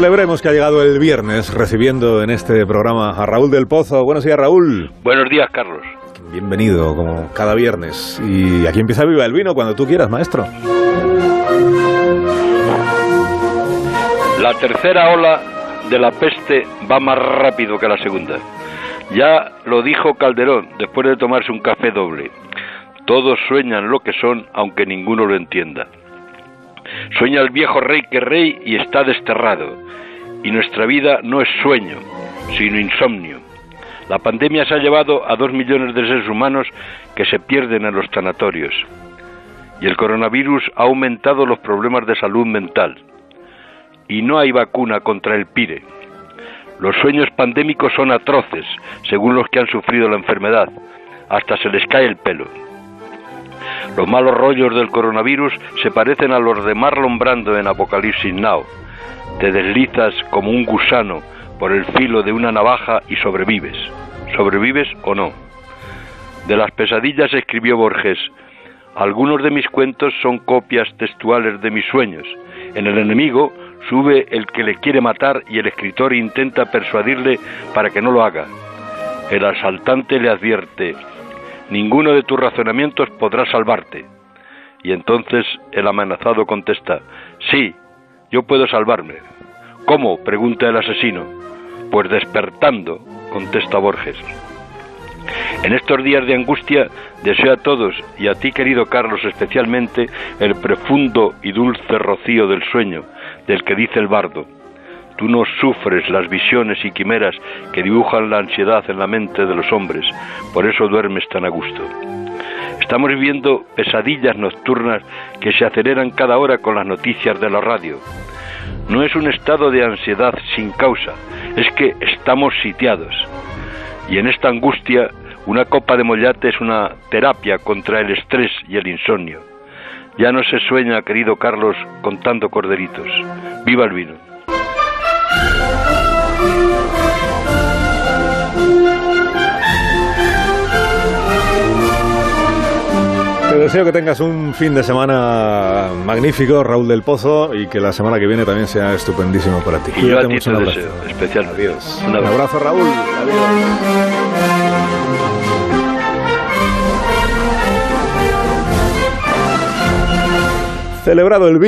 Celebremos que ha llegado el viernes recibiendo en este programa a Raúl del Pozo. Buenos días, Raúl. Buenos días, Carlos. Bienvenido, como cada viernes. Y aquí empieza Viva el Vino cuando tú quieras, maestro. La tercera ola de la peste va más rápido que la segunda. Ya lo dijo Calderón después de tomarse un café doble. Todos sueñan lo que son, aunque ninguno lo entienda. Sueña el viejo rey que rey y está desterrado. Y nuestra vida no es sueño, sino insomnio. La pandemia se ha llevado a dos millones de seres humanos que se pierden en los tanatorios. Y el coronavirus ha aumentado los problemas de salud mental. Y no hay vacuna contra el PIRE. Los sueños pandémicos son atroces, según los que han sufrido la enfermedad. Hasta se les cae el pelo. Los malos rollos del coronavirus se parecen a los de Marlon Brando en Apocalipsis Now. Te deslizas como un gusano por el filo de una navaja y sobrevives. ¿Sobrevives o no? De las pesadillas escribió Borges. Algunos de mis cuentos son copias textuales de mis sueños. En el enemigo sube el que le quiere matar y el escritor intenta persuadirle para que no lo haga. El asaltante le advierte, ninguno de tus razonamientos podrá salvarte. Y entonces el amenazado contesta, sí, yo puedo salvarme. ¿Cómo? pregunta el asesino. Pues despertando, contesta Borges. En estos días de angustia deseo a todos, y a ti querido Carlos especialmente, el profundo y dulce rocío del sueño, del que dice el bardo. Tú no sufres las visiones y quimeras que dibujan la ansiedad en la mente de los hombres, por eso duermes tan a gusto. Estamos viviendo pesadillas nocturnas que se aceleran cada hora con las noticias de la radio. No es un estado de ansiedad sin causa, es que estamos sitiados. Y en esta angustia, una copa de mollate es una terapia contra el estrés y el insomnio. Ya no se sueña, querido Carlos, contando corderitos. ¡Viva el vino! Te deseo que tengas un fin de semana magnífico, Raúl del Pozo, y que la semana que viene también sea estupendísimo para ti. Y yo a ti mucho, te deseo, especial. Adiós. Un abrazo, un abrazo Raúl. Adiós. Celebrado el